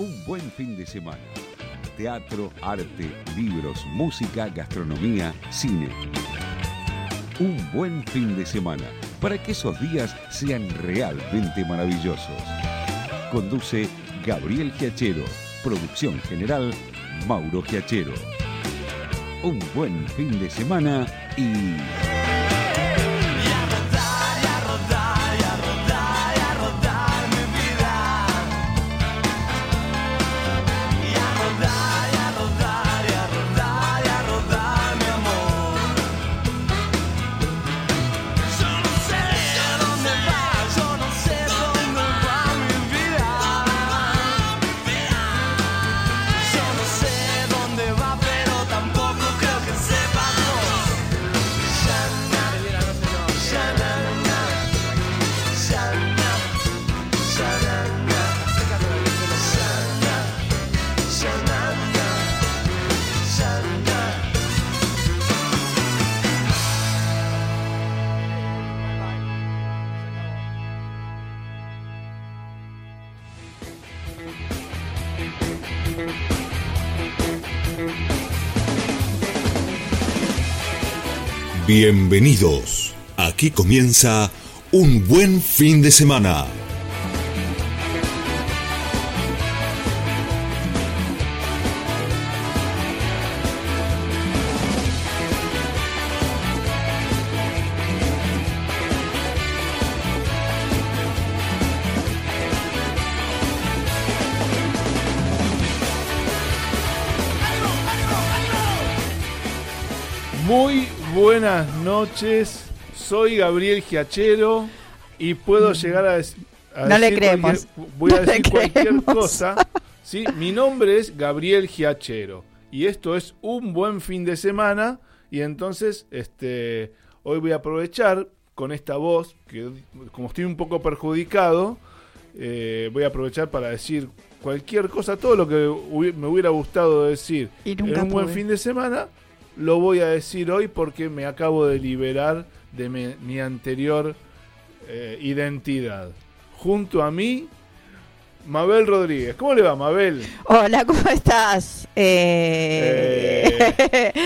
Un buen fin de semana. Teatro, arte, libros, música, gastronomía, cine. Un buen fin de semana para que esos días sean realmente maravillosos. Conduce Gabriel Giachero. Producción general Mauro Giachero. Un buen fin de semana y... Bienvenidos. Aquí comienza un buen fin de semana. Buenas noches, soy Gabriel Giachero y puedo llegar a, dec- a No le decir creemos. cualquier- voy a No le decir cualquier creemos. cosa. ¿sí? Mi nombre es Gabriel Giachero y esto es un buen fin de semana y entonces este hoy voy a aprovechar con esta voz que como estoy un poco perjudicado eh, voy a aprovechar para decir cualquier cosa, todo lo que me hubiera gustado decir en un buen fin de semana, lo voy a decir hoy porque me acabo de liberar de mi, mi anterior eh, identidad. Junto a mí, Mabel Rodríguez. ¿Cómo le va, Mabel? Hola, ¿cómo estás? Eh,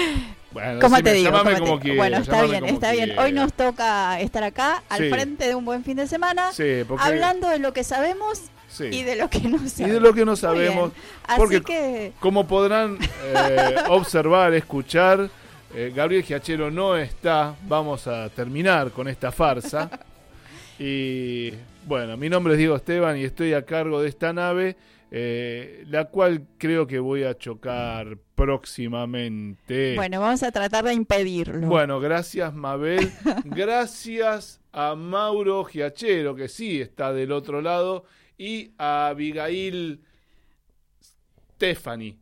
Bueno, ¿Cómo te digo? llamame ¿Cómo te como digo? quieras, bueno, está bien, está bien. Hoy nos toca estar acá al Sí. frente de un buen fin de semana, Sí, porque- hablando de lo que sabemos Sí. y de lo que no Y sabemos. de lo que no sabemos. Así porque que Como podrán eh, observar, escuchar, eh, Gabriel Giachero no está. Vamos a terminar con esta farsa. Y bueno, mi nombre es Diego Esteban y estoy a cargo de esta nave, eh, la cual creo que voy a chocar próximamente. bueno, vamos a tratar de impedirlo. Bueno, gracias Mabel. Gracias a Mauro Giachero, que sí está del otro lado, y a Abigail Stephanie.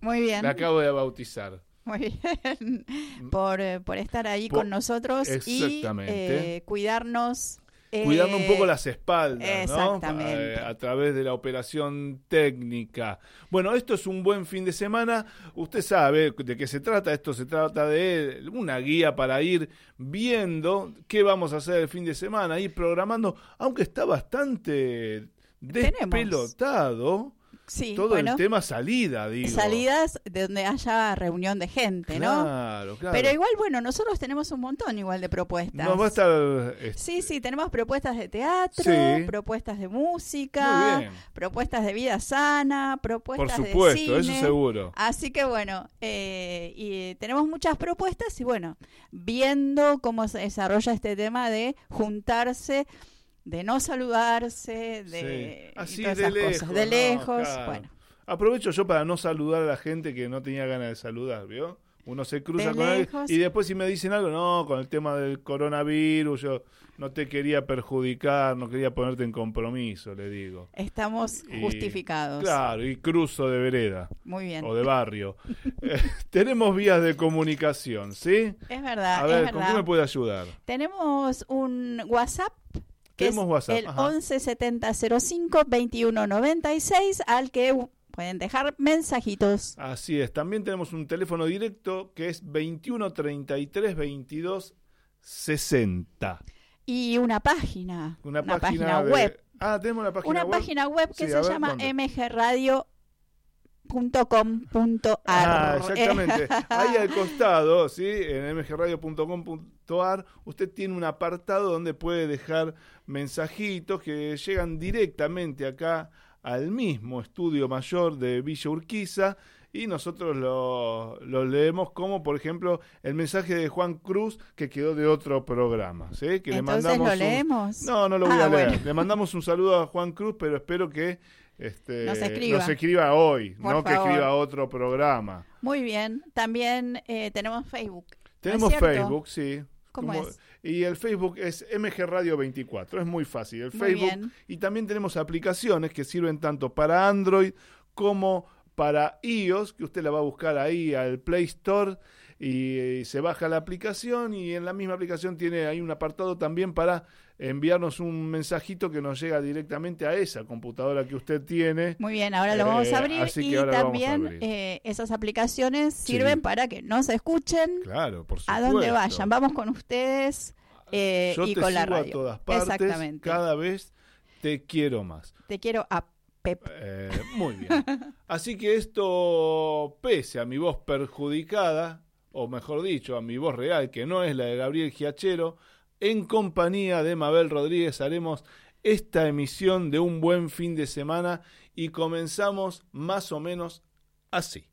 Muy bien. La acabo de bautizar. Muy bien. Por, eh, por estar ahí Por- con nosotros y eh, cuidarnos. eh, Cuidando un poco las espaldas, ¿no? exactamente. Eh, a través de la operación técnica. Bueno, esto es un buen fin de semana. Usted sabe de qué se trata. Esto se trata de una guía para ir viendo qué vamos a hacer el fin de semana, ir programando, aunque está bastante. Despelotado Sí, todo bueno, el tema salida, digo. salidas de donde haya reunión de gente, ¿no? Claro, claro. Pero igual, bueno, nosotros tenemos un montón igual de propuestas. Nos va a estar... este, Sí, sí, tenemos propuestas de teatro, Sí. propuestas de música, propuestas de vida sana, Por propuestas supuesto, de eso cine. seguro. Así que bueno, eh, y tenemos muchas propuestas y bueno, viendo cómo se desarrolla este tema de juntarse, de no saludarse, de Sí. Así todas de esas lejos. cosas, de no, lejos, claro. bueno. Aprovecho yo para no saludar a la gente que no tenía ganas de saludar, ¿vio? Uno se cruza De con él y después si me dicen algo, no, con el tema del coronavirus, yo no te quería perjudicar, no quería ponerte en compromiso, le digo. Estamos Y- justificados. Claro, y cruzo de vereda Muy bien. o de barrio. Eh, tenemos vías de comunicación, ¿sí? Es verdad, A ver, es ¿con qué me puede ayudar? Tenemos un WhatsApp que Tenemos es WhatsApp, el ajá. 117005 2196 al que pueden dejar mensajitos. Así es, también tenemos un teléfono directo que es 21 33 22 60. Y una página, Una, una página, página de- web. Ah, tenemos una página Una web. página web que Sí, se ver, llama ¿dónde? Ah, exactamente. Ahí al costado, ¿sí? en mgradio.com.ar, usted tiene un apartado donde puede dejar mensajitos que llegan directamente acá al mismo estudio mayor de Villa Urquiza y nosotros lo, leemos como, por ejemplo, el mensaje de Juan Cruz que quedó de otro programa. ¿sí? Que le mandamos lo leemos? No, no lo voy ah, a leer. Le mandamos un saludo a Juan Cruz, pero espero que este, nos, escriba. escriba hoy, no que escriba otro programa. Muy bien. También eh, tenemos Facebook. Tenemos Facebook, sí. ¿Cómo es? Y el Facebook es MG Radio 24. Es muy fácil. El Facebook. Y también tenemos aplicaciones que sirven tanto para Android como para iOS, que usted la va a buscar ahí al Play Store y, se baja la aplicación y en la misma aplicación tiene ahí un apartado también para enviarnos un mensajito que nos llega directamente a esa computadora que usted tiene. Muy bien, ahora lo vamos a eh, abrir y también eh, esas aplicaciones sirven para que nos escuchen claro, por a donde vayan. Vamos con ustedes eh, y con la radio. a todas partes, Exactamente. Cada vez te quiero más. Te quiero a Pep. muy bien. Así que esto, pese a mi voz perjudicada, o mejor dicho, a mi voz real, que no es la de Gabriel Giachero, en compañía de Mabel Rodríguez haremos esta emisión de un buen fin de semana y comenzamos más o menos así.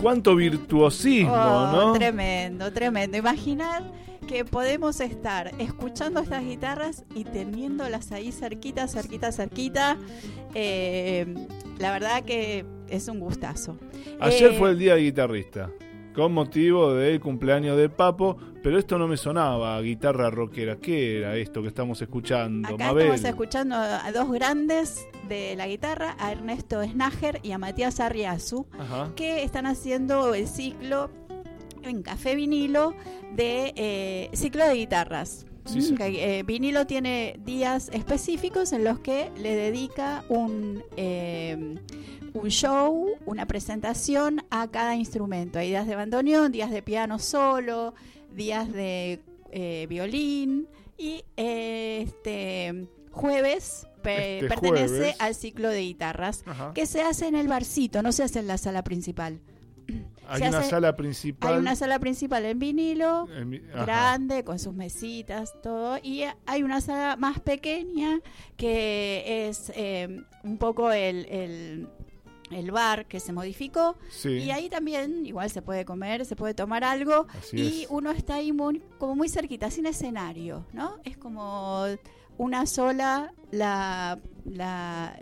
Cuánto virtuosismo, oh, ¿no? Tremendo, tremendo. Imaginar que podemos estar escuchando estas guitarras y teniéndolas ahí cerquita, cerquita, cerquita. Eh, la verdad que es un gustazo. Ayer fue el día de guitarrista con motivo del cumpleaños de Papo, pero esto no me sonaba guitarra rockera. ¿Qué era esto que estamos escuchando, Acá Estamos escuchando a dos grandes de la guitarra, a Ernesto Snager y a Matías Arriazu, que están haciendo el ciclo en Café Vinilo de eh, ciclo de guitarras. Eh, vinilo tiene días específicos en los que le dedica un eh, un show, una presentación a cada instrumento. Hay días de bandoneón, días de piano solo, días de eh, violín y este jueves este pertenece al ciclo de guitarras que se hace en el barcito, no se hace en la sala principal. Hay una sala principal. Hay una sala principal en vinilo, grande, con sus mesitas, todo. Y hay una sala más pequeña que es eh, un poco el, el bar que se modificó y ahí también igual se puede comer, se puede tomar algo y uno está ahí muy, como muy cerquita, sin escenario, ¿no? Es como una sola la la,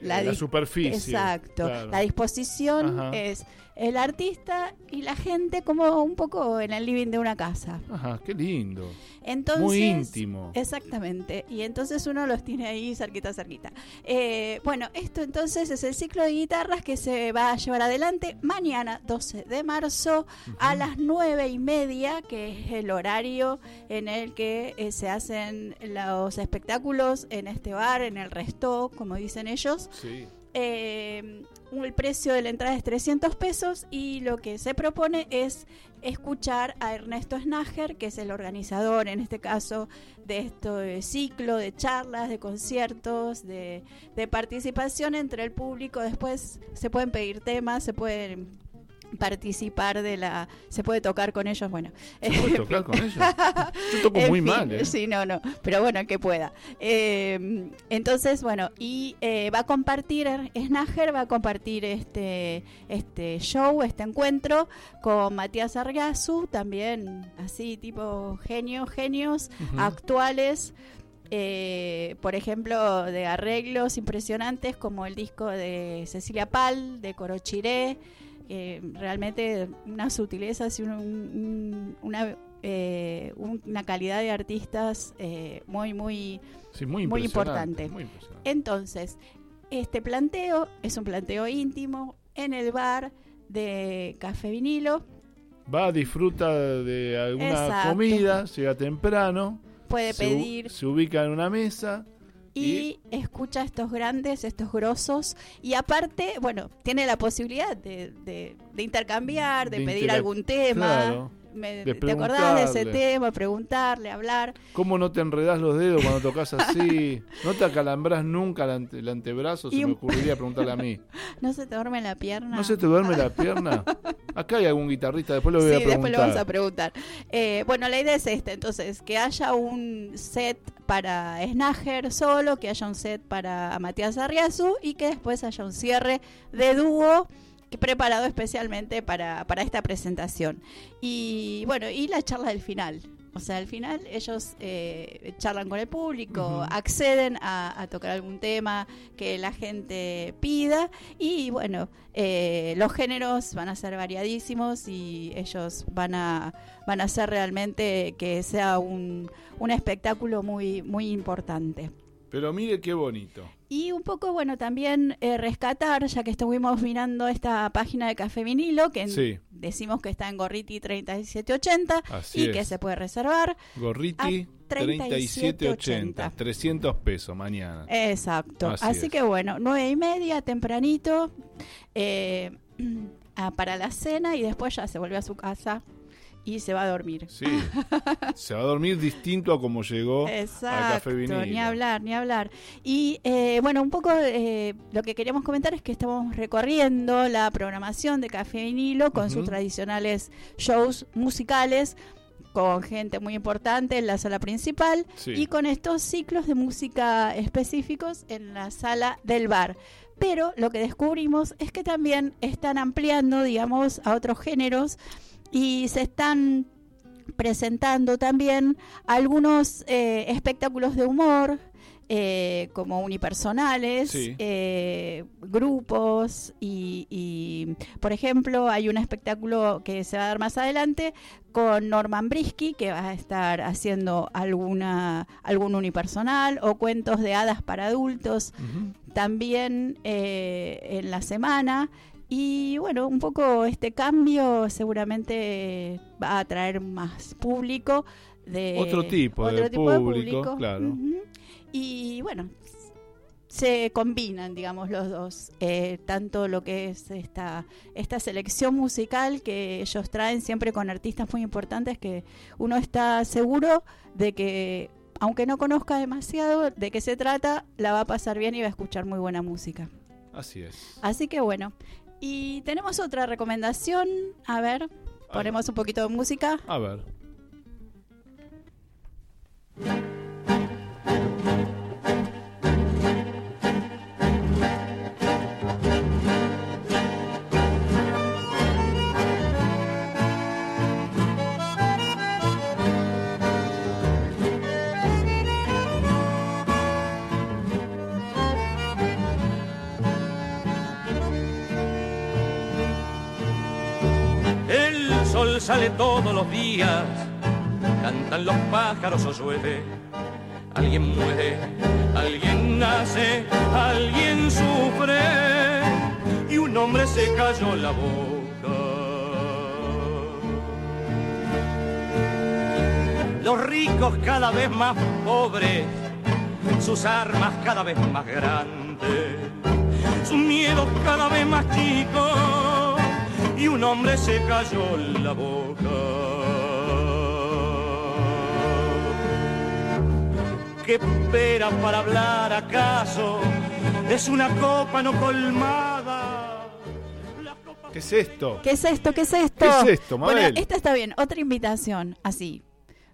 la, superficie. Exacto. La disposición es el artista y la gente como un poco en el living de una casa. Ajá, qué lindo. Entonces, Muy íntimo. Exactamente. Y entonces uno los tiene ahí cerquita, cerquita. Eh, bueno, esto entonces es el ciclo de guitarras que se va a llevar adelante mañana, 12 de marzo, a las nueve y media, que es el horario en el que eh, se hacen los espectáculos en este bar, en el resto, como dicen ellos. Sí. Eh, el precio de la entrada es 300 pesos y lo que se propone es escuchar a Ernesto Snager, que es el organizador en este caso de este ciclo de charlas, de conciertos, de, participación entre el público. Después se pueden pedir temas, se pueden participar de la se puede tocar con ellos bueno. ¿Se puede tocar con ellos. Yo toco muy mal ¿eh? sí no no pero bueno que pueda. Eh, entonces bueno y eh, va a compartir Snager va a compartir este este show este encuentro con Matías Argazu también así tipo genio genios actuales eh, por ejemplo, de arreglos impresionantes como el disco de Cecilia Pal, de Corochiré, realmente una sutileza y una, eh, una calidad de artistas eh, muy, muy, muy, importante. Entonces, este planteo es un planteo íntimo en el bar de Café Vinilo. Va, disfruta de alguna comida, llega temprano. Puede pedir. Se ubica en una mesa y, escucha estos grandes, estos grosos, y aparte, bueno, tiene la posibilidad de, de, intercambiar, de, pedir algún tema. ¿Te acordás de ese tema? Preguntarle, hablar. ¿Cómo no te enredas los dedos cuando tocas así? ¿No te acalambras nunca el, antebrazo? Se me ocurriría preguntarle a mí. ¿No se te duerme la pierna? ¿No se te duerme la pierna? Acá hay algún guitarrista, después lo voy a preguntar. después lo vamos a preguntar. Eh, bueno, la idea es esta, entonces, que haya un set para Snager solo, que haya un set para Matías Arriazu y que después haya un cierre de dúo preparado especialmente para, para esta presentación. Y bueno, y la charla del final. O sea, al final ellos eh, charlan con el público, acceden a, tocar algún tema que la gente pida y bueno, eh, los géneros van a ser variadísimos y ellos van a, van a hacer realmente que sea un, un espectáculo muy, muy importante. Pero mire qué bonito. Y un poco, bueno, también eh, rescatar, ya que estuvimos mirando esta página de Café Vinilo, que decimos que está en Gorriti 3780 y que se puede reservar. Gorriti 3780, 300 pesos mañana. Exacto. Así, que bueno, nueve y media, tempranito, eh, para la cena y después ya se vuelve a su casa y se va a dormir. Sí, se va a dormir distinto a como llegó Exacto, a Café Vinilo. Ni hablar, ni hablar. Y eh, bueno, un poco eh, lo que queríamos comentar es que estamos recorriendo la programación de Café Vinilo con sus tradicionales shows musicales con gente muy importante en la sala principal y con estos ciclos de música específicos en la sala del bar. Pero lo que descubrimos es que también están ampliando, digamos, a otros géneros y se están presentando también algunos eh, espectáculos de humor, eh, como unipersonales, eh, grupos y, por ejemplo, hay un espectáculo que se va a dar más adelante con Norman Brisky, que va a estar haciendo alguna algún unipersonal o cuentos de hadas para adultos. También en la semana y bueno, un poco este cambio seguramente va a traer más público de otro tipo, de, público, claro. Y bueno, se combinan, digamos, los dos, eh, tanto lo que es esta, esta selección musical que ellos traen siempre con artistas muy importantes que uno está seguro de que, aunque no conozca demasiado de qué se trata, la va a pasar bien y va a escuchar muy buena música. Así es. Así que bueno, y tenemos otra recomendación. A ver, ponemos un poquito de música. A ver. Sale todos los días, cantan los pájaros o llueve. Alguien muere, alguien nace, alguien sufre y un hombre se cayó la boca. Los ricos cada vez más pobres, sus armas cada vez más grandes, sus miedos cada vez más chicos y un hombre se cayó la boca. ¿Qué espera para hablar acaso? Es una copa no colmada. ¿Qué es esto? ¿Qué es esto? ¿Qué es esto? ¿Qué es esto, Mabel? Bueno, esta está bien. Otra invitación, así.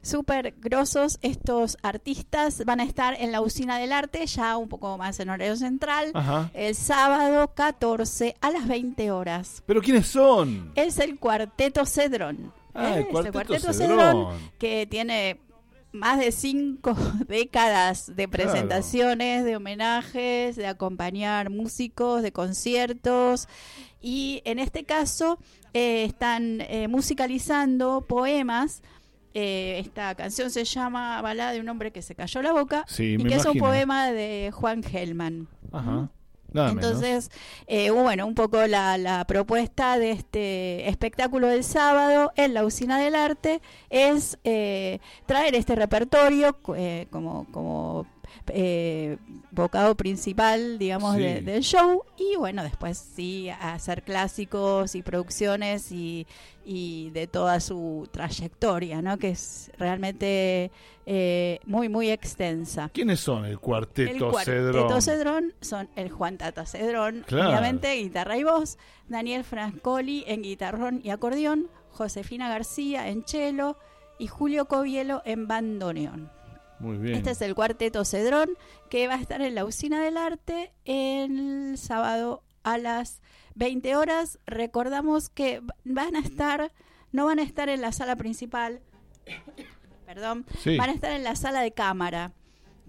Súper grosos estos artistas van a estar en la usina del arte, ya un poco más en horario central, Ajá. el sábado 14 a las 20 horas. ¿Pero quiénes son? Es el Cuarteto Cedrón. Ah, el Cuarteto Cedrón, Cedrón. que tiene más de cinco décadas de presentaciones, de homenajes, de acompañar músicos, de conciertos. Y en este caso eh, están eh, musicalizando poemas. Eh, esta canción se llama Balada de un hombre que se cayó la boca Sí, y que es un poema de Juan Gelman. Ajá. Nada. Entonces, eh, bueno, un poco la, la propuesta de este espectáculo del sábado en la Usina del Arte es eh, traer este repertorio eh, como, como eh, bocado principal, digamos, Sí. de- del show y bueno, después sí hacer clásicos y producciones y, y de toda su trayectoria, ¿no? Que es realmente eh, muy, muy extensa. ¿Quiénes son el El cuarteto cuarteto Cedrón? Cedrón son el Juan Tata Cedrón, Claro. obviamente guitarra y voz, Daniel Francoli en guitarrón y acordeón, Josefina García en cello y Julio Covielo en bandoneón. Muy bien. Este es el cuarteto Cedrón que va a estar en la Usina del Arte el sábado a las 20 horas. Recordamos que van a estar, no van a estar en la sala principal, perdón, Sí. van a estar en la sala de cámara,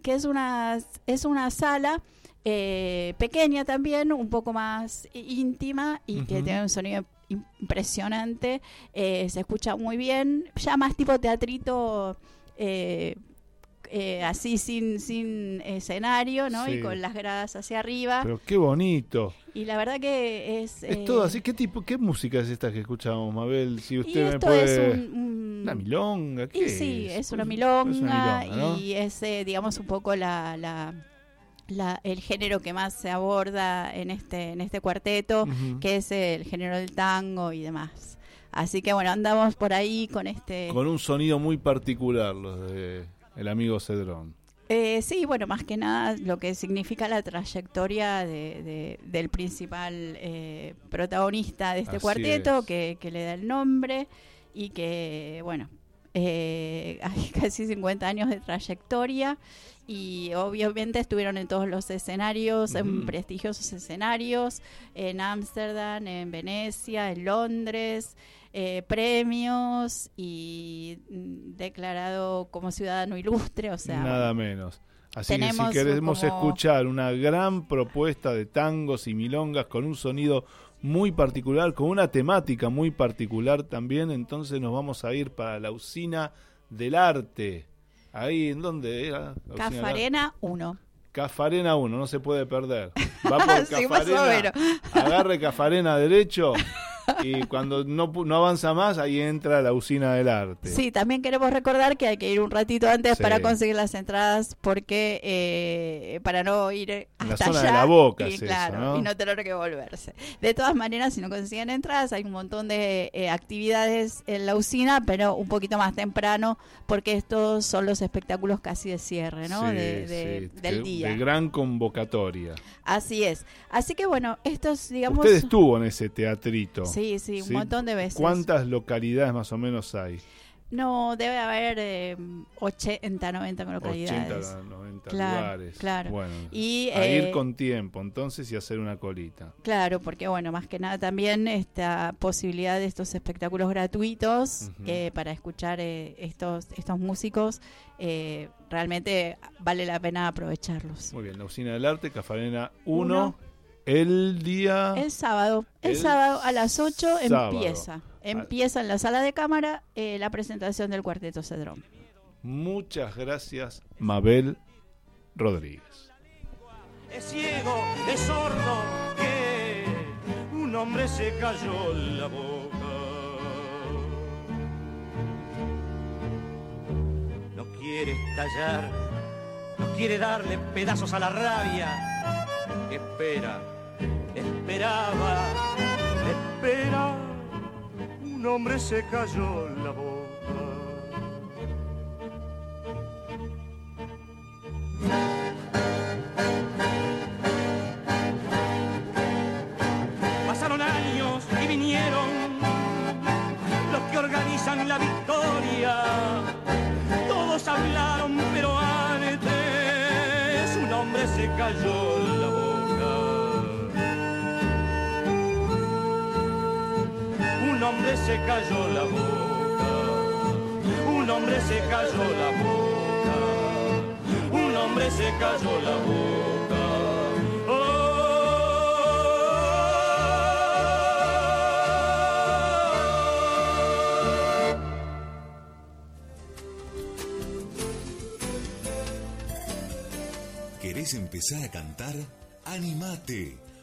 que es una, es una sala eh, pequeña también, un poco más íntima y que tiene un sonido im- impresionante, eh, se escucha muy bien, ya más tipo teatrito. eh, eh, así sin, sin escenario, ¿no? Sí. Y con las gradas hacia arriba. Pero qué bonito. y la verdad que es... Es eh, todo así. ¿Qué tipo, qué música es esta que escuchamos, Mabel? Si y usted me puede... es un- un, Una milonga, ¿qué Y sí, es una milonga, es una milonga, ¿no? y es, eh, digamos, un poco la, la, la- el género que más se aborda en este, en este cuarteto, que es el género del tango y demás. Así que bueno, andamos por ahí con este... Con un sonido muy particular, los de el amigo Cedrón. Eh, sí, bueno, más que nada lo que significa la trayectoria de, de- del principal eh, protagonista de este Así cuarteto, es. que, que le da el nombre y que, bueno, eh, hay casi 50 años de trayectoria y obviamente estuvieron en todos los escenarios, en prestigiosos escenarios, en Ámsterdam, en Venecia, en Londres, eh, premios y mm, declarado como ciudadano ilustre, o sea, Nada menos. Así que si queremos como- escuchar una gran propuesta de tangos y milongas con un sonido muy particular, con una temática muy particular también, entonces nos vamos a ir para la usina del arte. Ahí, ¿en dónde era? Arte. Cafarena 1. Cafarena 1, no se puede perder. Va por Sí, Cafarena, agarre Cafarena derecho y cuando no, no avanza más, ahí entra la usina del arte. Sí, también queremos recordar que hay que ir un ratito antes Sí. para conseguir las entradas porque eh, para no ir la hasta de allá la Boca y, es eso, claro, ¿no? y no tener que volverse. De todas maneras, si no consiguen entradas, hay un montón de eh, actividades en la usina, pero un poquito más temprano porque estos son los espectáculos casi de cierre, ¿no? Sí, de, de- sí, del de- día. De gran convocatoria. Así es. Así que bueno, estos digamos Usted estuvo en ese teatrito. Sí, sí, un ¿sí? montón de veces. ¿Cuántas localidades más o menos hay? No, debe haber eh, 80, 90 localidades. 80, 90 Claro, lugares. claro. Bueno, Y, a eh, ir con tiempo entonces y hacer una colita. Claro, porque bueno, más que nada también esta posibilidad de estos espectáculos gratuitos Ujú. eh, para escuchar eh, estos estos músicos eh, realmente vale la pena aprovecharlos. Muy bien, la usina del arte, Cafarena 1, Uno. el día... El sábado, el, El sábado a las 8 sábado. empieza. Empieza en la sala de cámara eh, la presentación del Cuarteto Cedrón. Muchas gracias, Mabel Rodríguez. es ciego, es sordo, que un hombre se cayó la boca. No quiere estallar, no quiere darle pedazos a la rabia. Espera, esperaba, espera, un hombre se cayó la boca. Pasaron años y vinieron los que organizan la victoria. Todos hablaron, pero antes un hombre se cayó hombre se cayó la boca. Un hombre se cayó la boca. Un hombre se cayó la boca. ¿Querés empezar a cantar? ¡Animate!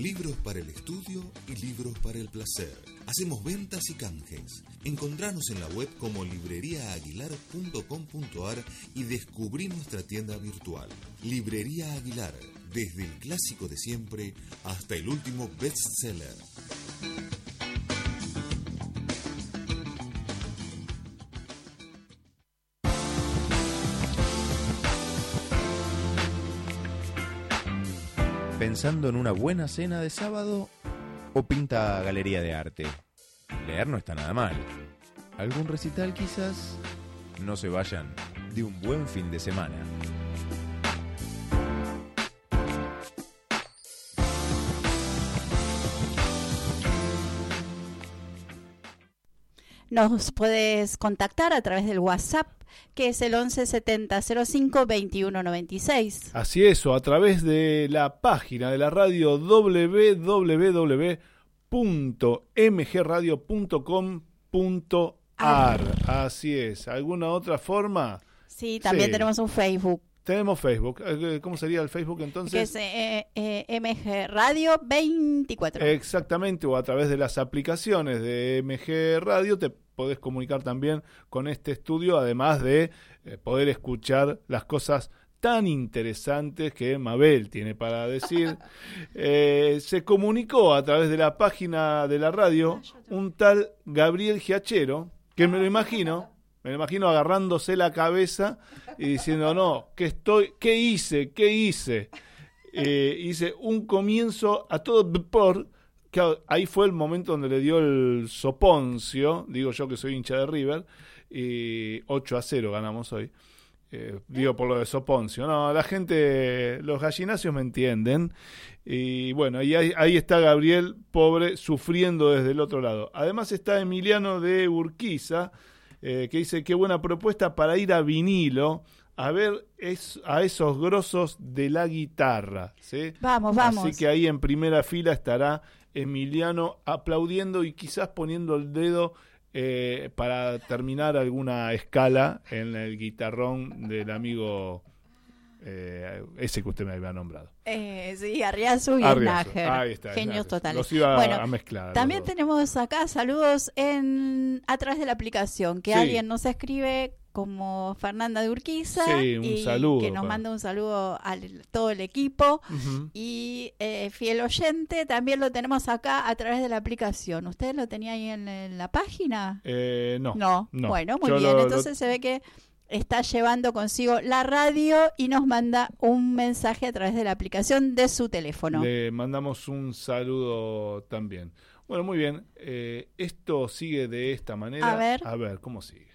Libros para el estudio y libros para el placer. Hacemos ventas y canjes. Encontranos en la web como libreriaaguilar.com.ar y descubrí nuestra tienda virtual. Librería Aguilar, desde el clásico de siempre hasta el último bestseller. ¿Pensando en una buena cena de sábado o pinta galería de arte? Leer no está nada mal. ¿Algún recital quizás? No se vayan de un buen fin de semana. Nos puedes contactar a través del WhatsApp que es el 117005-2196. Así es, o a través de la página de la radio www.mgradio.com.ar. Así es, ¿alguna otra forma? Sí, también tenemos un Facebook. Tenemos Facebook. Eh, ¿Cómo sería el Facebook entonces? Que es eh, eh, MG Radio 24. Exactamente, o a través de las aplicaciones de MG Radio te podés comunicar también con este estudio, además de eh, poder escuchar las cosas tan interesantes que Mabel tiene para decir. Eh, se comunicó a través de la página de la radio un tal Gabriel Giachero, que me lo imagino, me lo imagino agarrándose la cabeza y diciendo, no, ¿qué estoy, qué hice? ¿Qué hice? Eh, hice un comienzo a todo por ahí fue el momento donde le dio el soponcio, digo yo que soy hincha de River, y 8 a 0 ganamos hoy. Eh, digo por lo de Soponcio. No, la gente, los gallinacios me entienden. Y bueno, y ahí, está Gabriel, pobre, sufriendo desde el otro lado. Además está Emiliano de Urquiza, eh, que dice, qué buena propuesta para ir a vinilo a ver es, a esos grosos de la guitarra. ¿sí? Vamos, vamos. Así que ahí en primera fila estará Emiliano aplaudiendo y quizás poniendo el dedo eh, para terminar alguna escala en el guitarrón del amigo eh, ese que usted me había nombrado. Eh, sí, Arriazu y Ahí está, Genios totales. Los iba a mezclar. También tenemos acá saludos en a través de la aplicación, que alguien nos escribe como Fernanda de Urquiza y que nos manda un saludo a todo el equipo. Y eh, fiel oyente también lo tenemos acá a través de la aplicación. ¿usted lo tenía ahí en, la página? Eh, no, no, bueno muy bien. entonces se ve que está llevando consigo la radio y nos manda un mensaje a través de la aplicación de su teléfono. Le mandamos un saludo también. Bueno muy bien eh, esto sigue de esta manera. A ver. A ver cómo sigue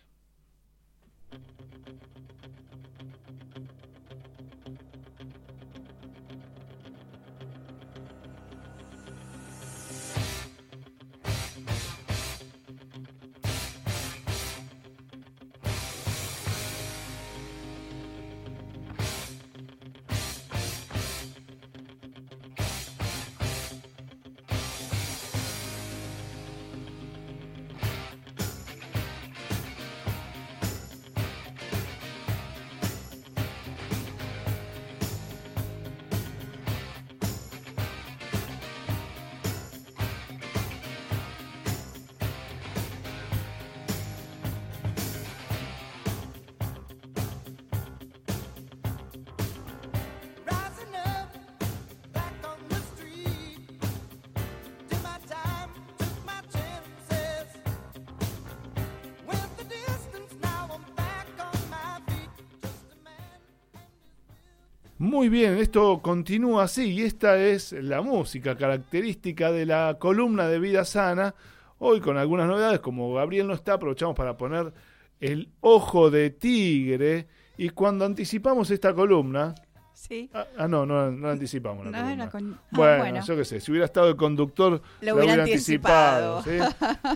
Muy bien, esto continúa así y esta es la música característica de la columna de vida sana. Hoy con algunas novedades, como Gabriel no está, aprovechamos para poner el ojo de tigre y cuando anticipamos esta columna... Sí. Ah, ah no, no, no anticipamos la. Con... Ah, bueno, yo qué sé, si hubiera estado el conductor, lo, hubiera, anticipado.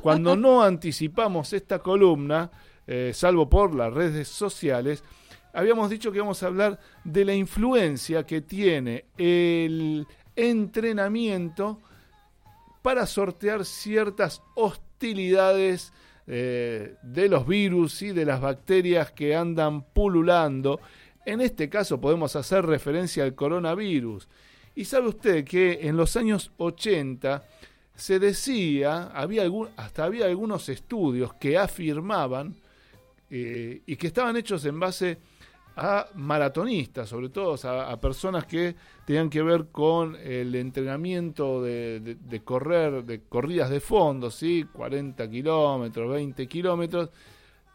cuando no anticipamos esta columna, eh, salvo por las redes sociales, habíamos dicho que íbamos a hablar de la influencia que tiene el entrenamiento para sortear ciertas hostilidades eh, de los virus y de las bacterias que andan pululando. En este caso podemos hacer referencia al coronavirus. Y sabe usted que en los años 80 se decía, había algún, hasta había algunos estudios que afirmaban eh, y que estaban hechos en base a maratonistas, sobre todo a, personas que tenían que ver con el entrenamiento de, correr, de corridas de fondo, ¿sí? 40 kilómetros, 20 kilómetros.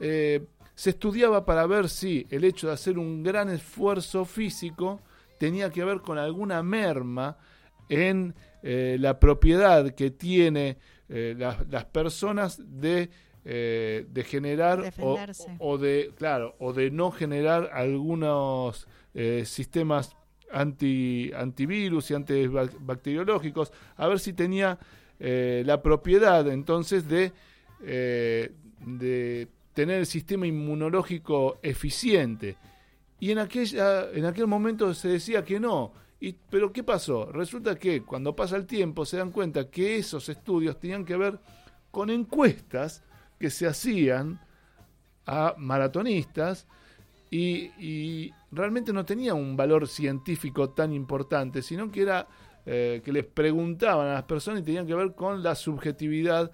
Eh, se estudiaba para ver si el hecho de hacer un gran esfuerzo físico tenía que ver con alguna merma en eh, la propiedad que tiene eh, las personas de eh, de generar o, de claro o de no generar algunos eh, sistemas anti antivirus y antibacteriológicos a ver si tenía eh, la propiedad entonces de de tener el sistema inmunológico eficiente. Y en aquella en aquel momento se decía que no. Y, pero qué pasó resulta que cuando pasa el tiempo se dan cuenta que esos estudios tenían que ver con encuestas que se hacían a maratonistas y, realmente no tenía un valor científico tan importante, sino que era eh, que les preguntaban a las personas y tenían que ver con la subjetividad.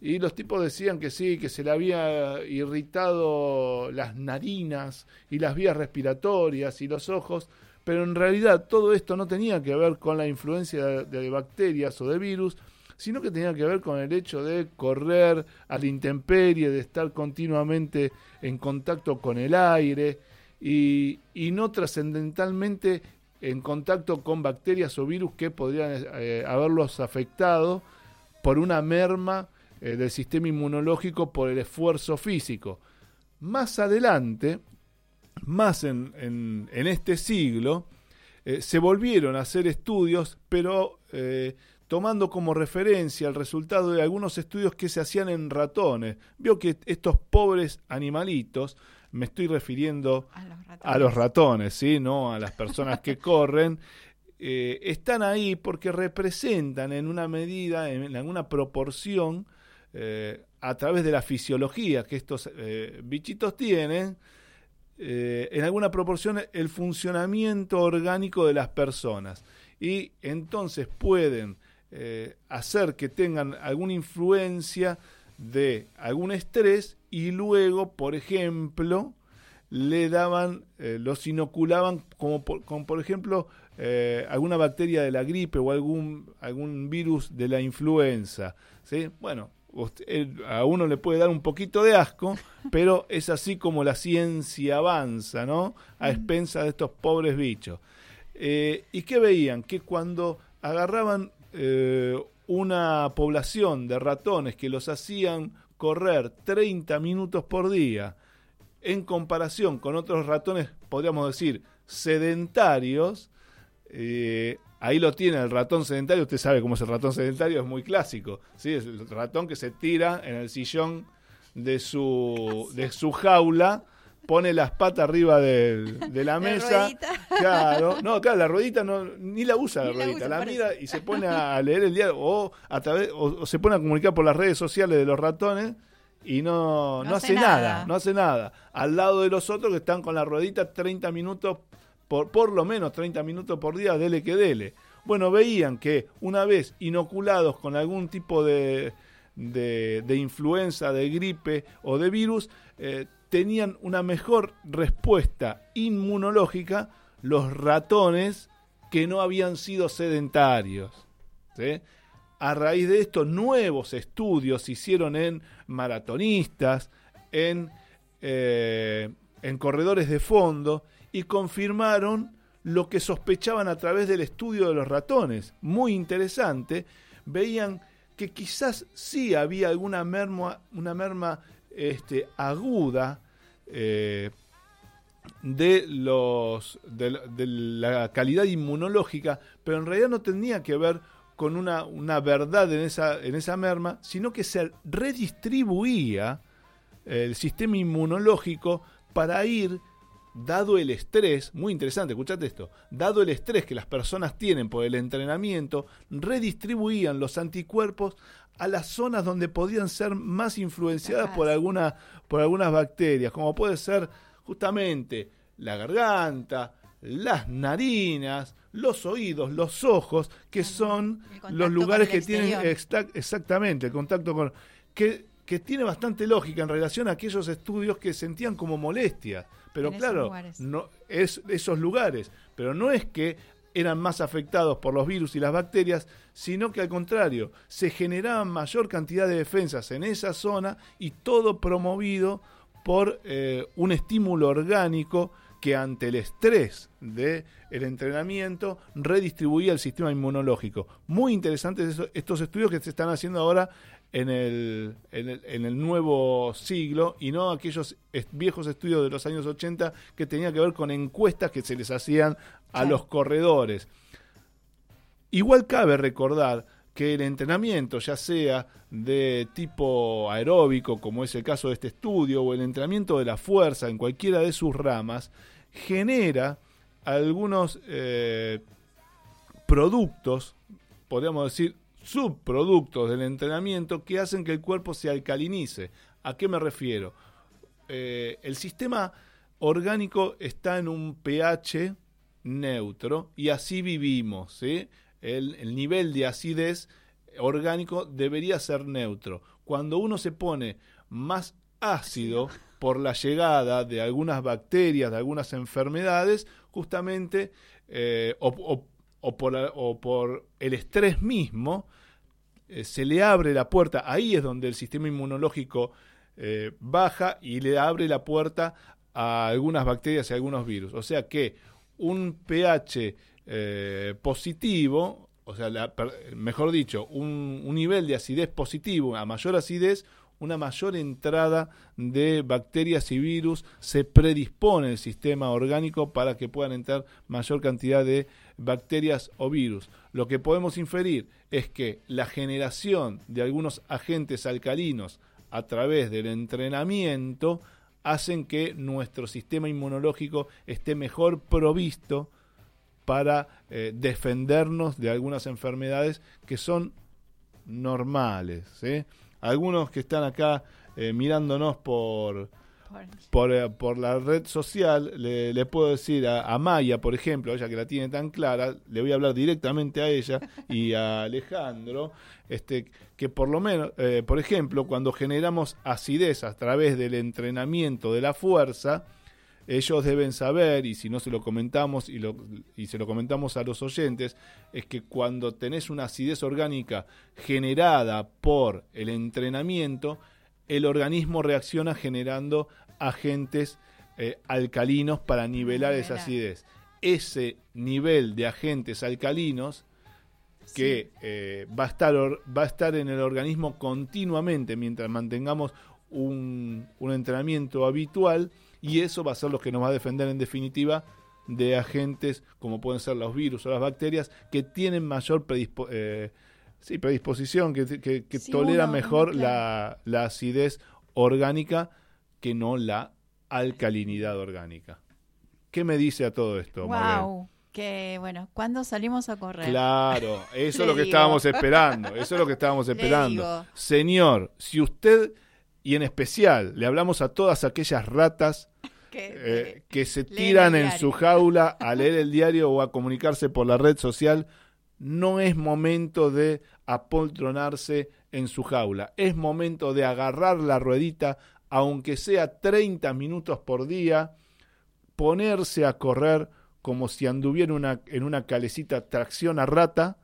Y los tipos decían que sí, que se le había irritado las narinas y las vías respiratorias y los ojos, pero en realidad todo esto no tenía que ver con la influencia de bacterias o de virus, sino que tenía que ver con el hecho de correr a la intemperie, de estar continuamente en contacto con el aire y, no trascendentalmente en contacto con bacterias o virus que podrían eh, haberlos afectado por una merma eh, del sistema inmunológico por el esfuerzo físico. Más adelante, más en, este siglo, eh, se volvieron a hacer estudios, pero tomando como referencia el resultado de algunos estudios que se hacían en ratones. Vio que estos pobres animalitos, me estoy refiriendo a los ratones, ¿sí? no a las personas que corren, eh, están ahí porque representan en una medida, en alguna proporción, eh, a través de la fisiología que estos eh, bichitos tienen, en alguna proporción el funcionamiento orgánico de las personas. Y entonces pueden eh, hacer que tengan alguna influencia de algún estrés y luego, por ejemplo, le daban, eh, los inoculaban como por, por ejemplo eh, alguna bacteria de la gripe o algún, algún virus de la influenza. ¿sí? Bueno, a uno le puede dar un poquito de asco, pero es así como la ciencia avanza, ¿no? A expensa de estos pobres bichos. ¿Y qué veían? Que cuando agarraban eh, una población de ratones que los hacían correr 30 minutos por día en comparación con otros ratones, podríamos decir, sedentarios, eh, ahí lo tiene el ratón sedentario, usted sabe cómo es el ratón sedentario, es muy clásico, ¿sí? es el ratón que se tira en el sillón de su, de su jaula pone las patas arriba de, la mesa. claro, no, claro, la ruedita no, ni la usa la ruedita, la, mira y se pone a leer el diario o a través o, se pone a comunicar por las redes sociales de los ratones y no, no, hace, nada. no hace nada. Al lado de los otros que están con la ruedita 30 minutos, por, por lo menos 30 minutos por día, dele que dele. Bueno, veían que una vez inoculados con algún tipo de, de, de influenza, de gripe o de virus, eh, tenían una mejor respuesta inmunológica los ratones que no habían sido sedentarios. A raíz de esto, nuevos estudios se hicieron en maratonistas, en, eh, en corredores de fondo, y confirmaron lo que sospechaban a través del estudio de los ratones. Muy interesante. Veían que quizás sí había alguna merma, una merma este, aguda eh, de, los, de, la calidad inmunológica, pero en realidad no tenía que ver con una, una verdad en esa, en esa merma, sino que se redistribuía el sistema inmunológico para ir, dado el estrés, muy interesante, escuchate esto, dado el estrés que las personas tienen por el entrenamiento, redistribuían los anticuerpos a las zonas donde podían ser más influenciadas por, alguna, por algunas bacterias, como puede ser justamente la garganta, las narinas, los oídos, los ojos, que son los lugares que tienen exactamente el contacto con... Que, que tiene bastante lógica en relación a aquellos estudios que sentían como molestia. Pero claro, no es esos lugares, pero no es que eran más afectados por los virus y las bacterias, sino que al contrario, se generaban mayor cantidad de defensas en esa zona y todo promovido por eh, un estímulo orgánico que ante el estrés del el entrenamiento redistribuía el sistema inmunológico. Muy interesantes estos estudios que se están haciendo ahora en el, en el, nuevo siglo y no aquellos viejos estudios de los años 80 que tenían que ver con encuestas que se les hacían a los corredores. Igual cabe recordar que el entrenamiento, ya sea de tipo aeróbico, como es el caso de este estudio, o el entrenamiento de la fuerza en cualquiera de sus ramas, genera algunos eh, productos, podríamos decir subproductos del entrenamiento, que hacen que el cuerpo se alcalinice. ¿A qué me refiero? Eh, el sistema orgánico está en un pH neutro y así vivimos. ¿sí? el, nivel de acidez orgánico debería ser neutro. Cuando uno se pone más ácido por la llegada de algunas bacterias, de algunas enfermedades, justamente, eh, o, por, el estrés mismo, eh, se le abre la puerta, ahí es donde el sistema inmunológico eh, baja y le abre la puerta a algunas bacterias y a algunos virus. O sea que un pH eh, positivo, o sea, mejor dicho, un, nivel de acidez positivo, a mayor acidez, una mayor entrada de bacterias y virus se predispone el sistema orgánico para que puedan entrar mayor cantidad de bacterias o virus. Lo que podemos inferir es que la generación de algunos agentes alcalinos a través del entrenamiento hacen que nuestro sistema inmunológico esté mejor provisto para eh, defendernos de algunas enfermedades que son normales. Algunos que están acá eh, mirándonos por, por, eh, por, la red social, le, puedo decir a, Maya, por ejemplo, ella que la tiene tan clara, le voy a hablar directamente a ella y a Alejandro, este, que por lo menos, por ejemplo, cuando generamos acidez a través del entrenamiento de la fuerza, ellos deben saber, y si no se lo comentamos y, lo, y se lo comentamos a los oyentes, es que cuando tenés una acidez orgánica generada por el entrenamiento, el organismo reacciona generando agentes eh, alcalinos para nivelar esa acidez. Ese nivel de agentes alcalinos que eh, va, a estar va a estar en el organismo continuamente mientras mantengamos un, un entrenamiento habitual, y eso va a ser lo que nos va a defender en definitiva de agentes como pueden ser los virus o las bacterias que tienen mayor eh, predisposición, que, que, toleran mejor la, acidez orgánica que no la alcalinidad orgánica. ¿Qué me dice a todo esto? Wow. Que bueno, ¿cuándo salimos a correr? Claro, eso es lo que estábamos esperando. Eso es lo que estábamos esperando. Señor, si usted y en especial le hablamos a todas aquellas ratas que, eh, se tiran en su jaula a leer el diario o a comunicarse por la red social. No es momento de apoltronarse en su jaula. Es momento de agarrar la ruedita, aunque sea 30 minutos por día, ponerse a correr como si anduviera una, en una calecita tracción a rata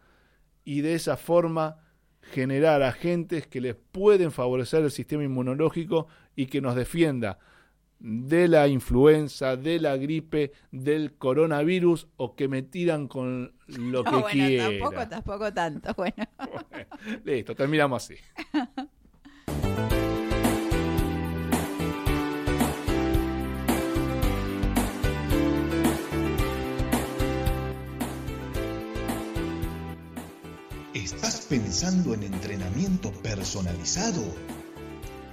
y de esa forma generar agentes que les pueden favorecer el sistema inmunológico y que nos defienda de la influenza, de la gripe, del coronavirus o que me tiran con lo que quiera. Tampoco, tampoco tanto. Bueno. listo, terminamos así. ¿Estás pensando en entrenamiento personalizado?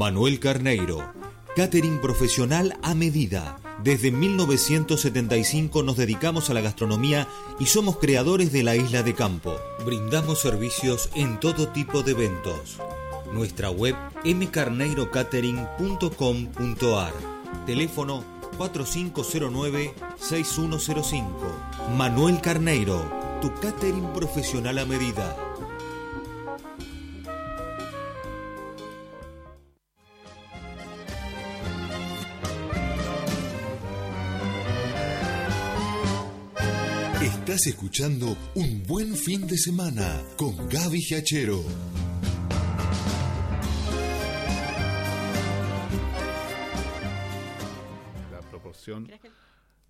Manuel Carneiro, catering profesional a medida. Desde 1975 nos dedicamos a la gastronomía y somos creadores de la isla de campo. Brindamos servicios en todo tipo de eventos. Nuestra web mcarneirocatering.com.ar. Teléfono 4509-6105. Manuel Carneiro, tu catering profesional a medida. Estás escuchando Un Buen Fin de Semana con Gaby Giachero. La proporción.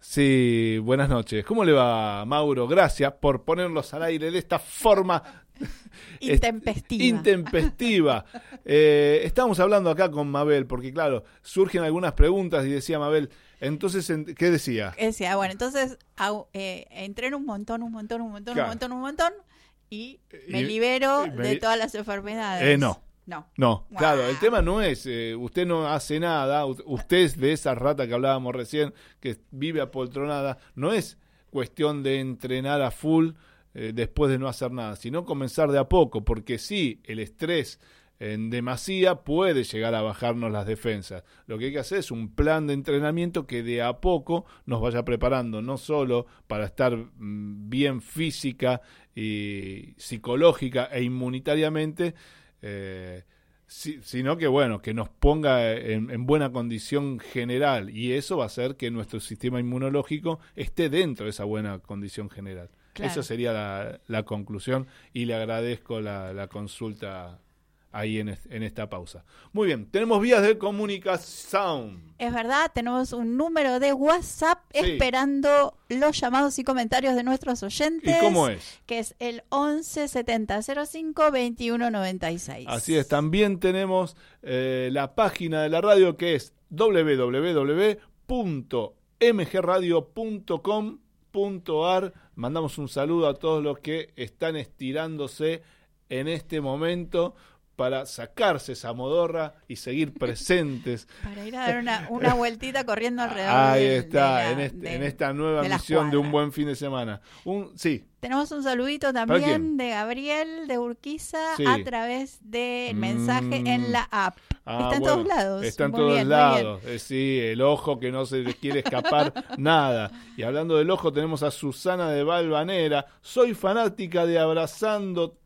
Sí, buenas noches. ¿Cómo le va, Mauro? Gracias por ponerlos al aire de esta forma intempestiva. intempestiva. Eh, estábamos hablando acá con Mabel, porque claro, surgen algunas preguntas y decía Mabel, entonces, ¿qué decía? Decía, bueno, entonces eh, entré un montón, un montón, un montón, un montón, un montón y me libero de todas las enfermedades. Eh, no. No. No, claro, el tema no es, eh, usted no hace nada, usted es de esa rata que hablábamos recién, que vive apoltronada, no es cuestión de entrenar a full eh, después de no hacer nada, sino comenzar de a poco, porque sí, el estrés en demasía puede llegar a bajarnos las defensas. Lo que hay que hacer es un plan de entrenamiento que de a poco nos vaya preparando, no solo para estar mm, bien física y psicológica e inmunitariamente, eh, sino que bueno, que nos ponga en, buena condición general y eso va a hacer que nuestro sistema inmunológico esté dentro de esa buena condición general. Esa sería la, conclusión y le agradezco la consulta ahí en, esta pausa. Muy bien, tenemos vías de comunicación. Es verdad, tenemos un número de WhatsApp esperando los llamados y comentarios de nuestros oyentes. ¿Y cómo es? Que es el 11 70 05 21 96. Así es, también tenemos eh, la página de la radio que es www.mgradio.com.ar. Mandamos un saludo a todos los que están estirándose en este momento para sacarse esa modorra y seguir presentes. Para ir a dar una, una vueltita corriendo alrededor. Ahí está, en, este, en, esta nueva misión de un buen fin de semana. Un, sí. Tenemos un saludito también de Gabriel de Urquiza a través de mensaje en mm. la app. Ah, está en todos lados. Está en todos lados. Eh, sí, el ojo que no se le quiere escapar nada. Y hablando del ojo, tenemos a Susana de Valvanera. Soy fanática de Abrazando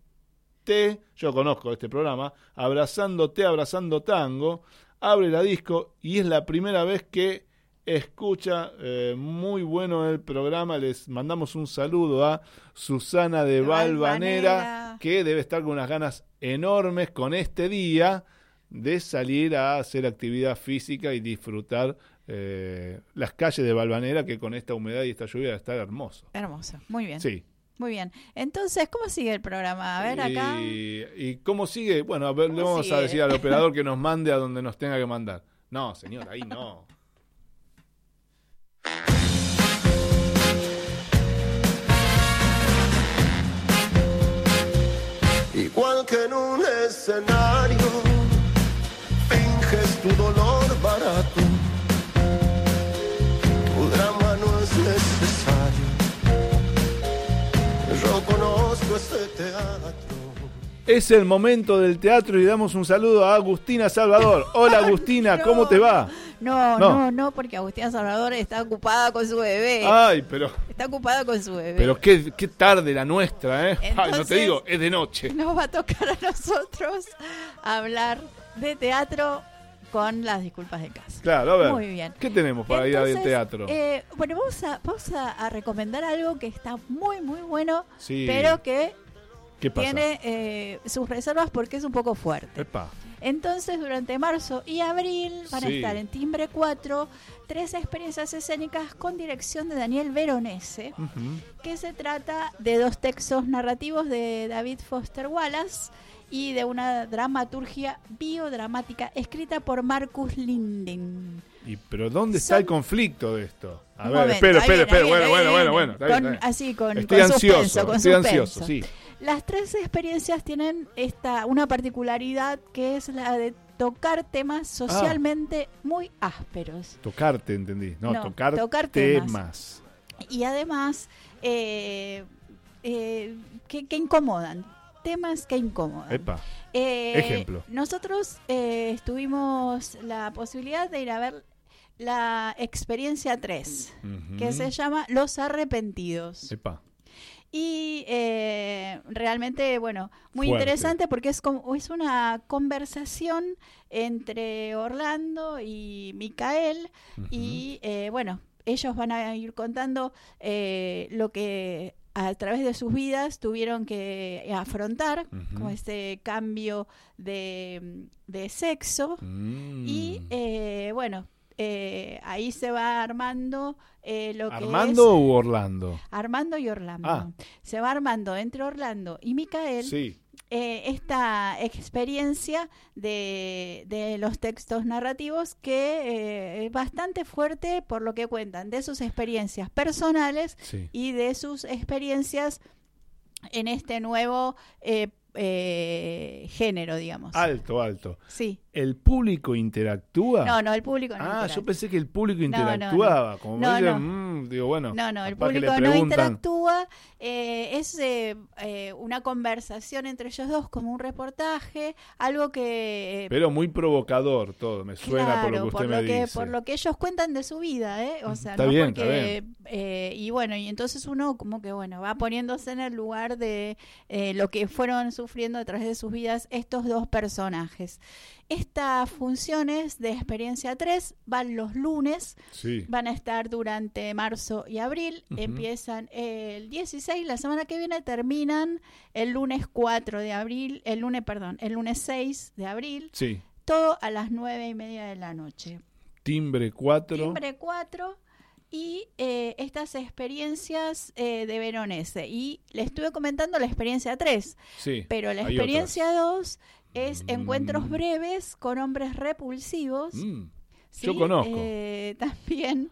yo conozco este programa, Abrazándote, Abrazando Tango, abre la disco y es la primera vez que escucha eh, muy bueno el programa. Les mandamos un saludo a Susana de Valvanera, que debe estar con unas ganas enormes con este día de salir a hacer actividad física y disfrutar eh, las calles de Valvanera, que con esta humedad y esta lluvia está hermoso. Hermoso, muy bien. Sí. Muy bien. Entonces, ¿cómo sigue el programa? A ver acá. ¿Y, cómo sigue? Bueno, a ver, le vamos a decir al operador que nos mande a donde nos tenga que mandar. No, señor, ahí no. Igual que en un escenario, finges tu dolor es el momento del teatro y damos un saludo a Agustina Salvador. Hola Agustina, ¿cómo te va? No, no, no, porque Agustina Salvador está ocupada con su bebé. Ay, pero. Está ocupada con su bebé. Pero qué, qué tarde la nuestra, ¿eh? Ay, no te digo, es de noche. Nos va a tocar a nosotros hablar de teatro con las disculpas de casa. Claro, a ver. Muy bien. ¿Qué tenemos para ir al teatro? Eh, bueno, vamos, a, vamos a, recomendar algo que está muy, muy bueno, pero que tiene eh, sus reservas porque es un poco fuerte. Entonces, durante marzo y abril van a estar en Timbre 4 tres experiencias escénicas con dirección de Daniel Veronese, que se trata de dos textos narrativos de David Foster Wallace y de una dramaturgia biodramática escrita por Marcus Linden. ¿Y pero dónde está el conflicto de esto? A ver, espera, espera, espera, bueno, bueno, bueno, bueno, Así, con, estoy ansioso, estoy ansioso, sí. Las tres experiencias tienen esta una particularidad que es la de tocar temas ah. socialmente muy ásperos. Tocarte, entendí. No, tocar, temas. Y además, eh, eh, que, incomodan. Temas que incomodan. Epa. Eh, Ejemplo. Nosotros estuvimos la posibilidad de ir a ver la experiencia 3, que se llama Los Arrepentidos. Epa. Y eh, realmente, bueno, muy interesante porque es, como, es una conversación entre Orlando y Micael. Y eh, bueno, ellos van a ir contando eh, lo que a través de sus vidas tuvieron que afrontar, como este cambio de, sexo. Y mm. bueno, ahí se va armando eh, lo ¿Armando o Orlando? Armando y Orlando. Ah. Se va armando entre Orlando y Micael. Eh, esta experiencia de, los textos narrativos que eh, es bastante fuerte por lo que cuentan de sus experiencias personales y de sus experiencias en este nuevo eh, género, digamos. Alto, alto. Sí. ¿El público interactúa? No, no, el público no. Ah, yo pensé que el público interactuaba. No, como me dicen, mm", digo, bueno. No, no, el público no interactúa. Eh, es eh, eh, una conversación entre ellos dos, como un reportaje, algo que. Pero muy provocador todo, me suena por lo que usted me dice. Por lo que ellos cuentan de su vida, ¿eh? O sea, está no bien, porque. Está bien. y bueno, y entonces uno, como que, bueno, va poniéndose en el lugar de lo que fueron sufriendo a través de sus vidas estos dos personajes. Estas funciones de experiencia 3 van los lunes, van a estar durante marzo y abril, empiezan el 16, la semana que viene terminan el lunes 4 de abril, el lunes, perdón, el lunes 6 de abril, sí. todo a las 9 y media de la noche. Timbre 4. Timbre 4 y eh, estas experiencias eh, de Veronese. Y le estuve comentando la experiencia 3, sí, pero la experiencia 2 es mm. encuentros breves con hombres repulsivos. Mm. Yo conozco. Eh, también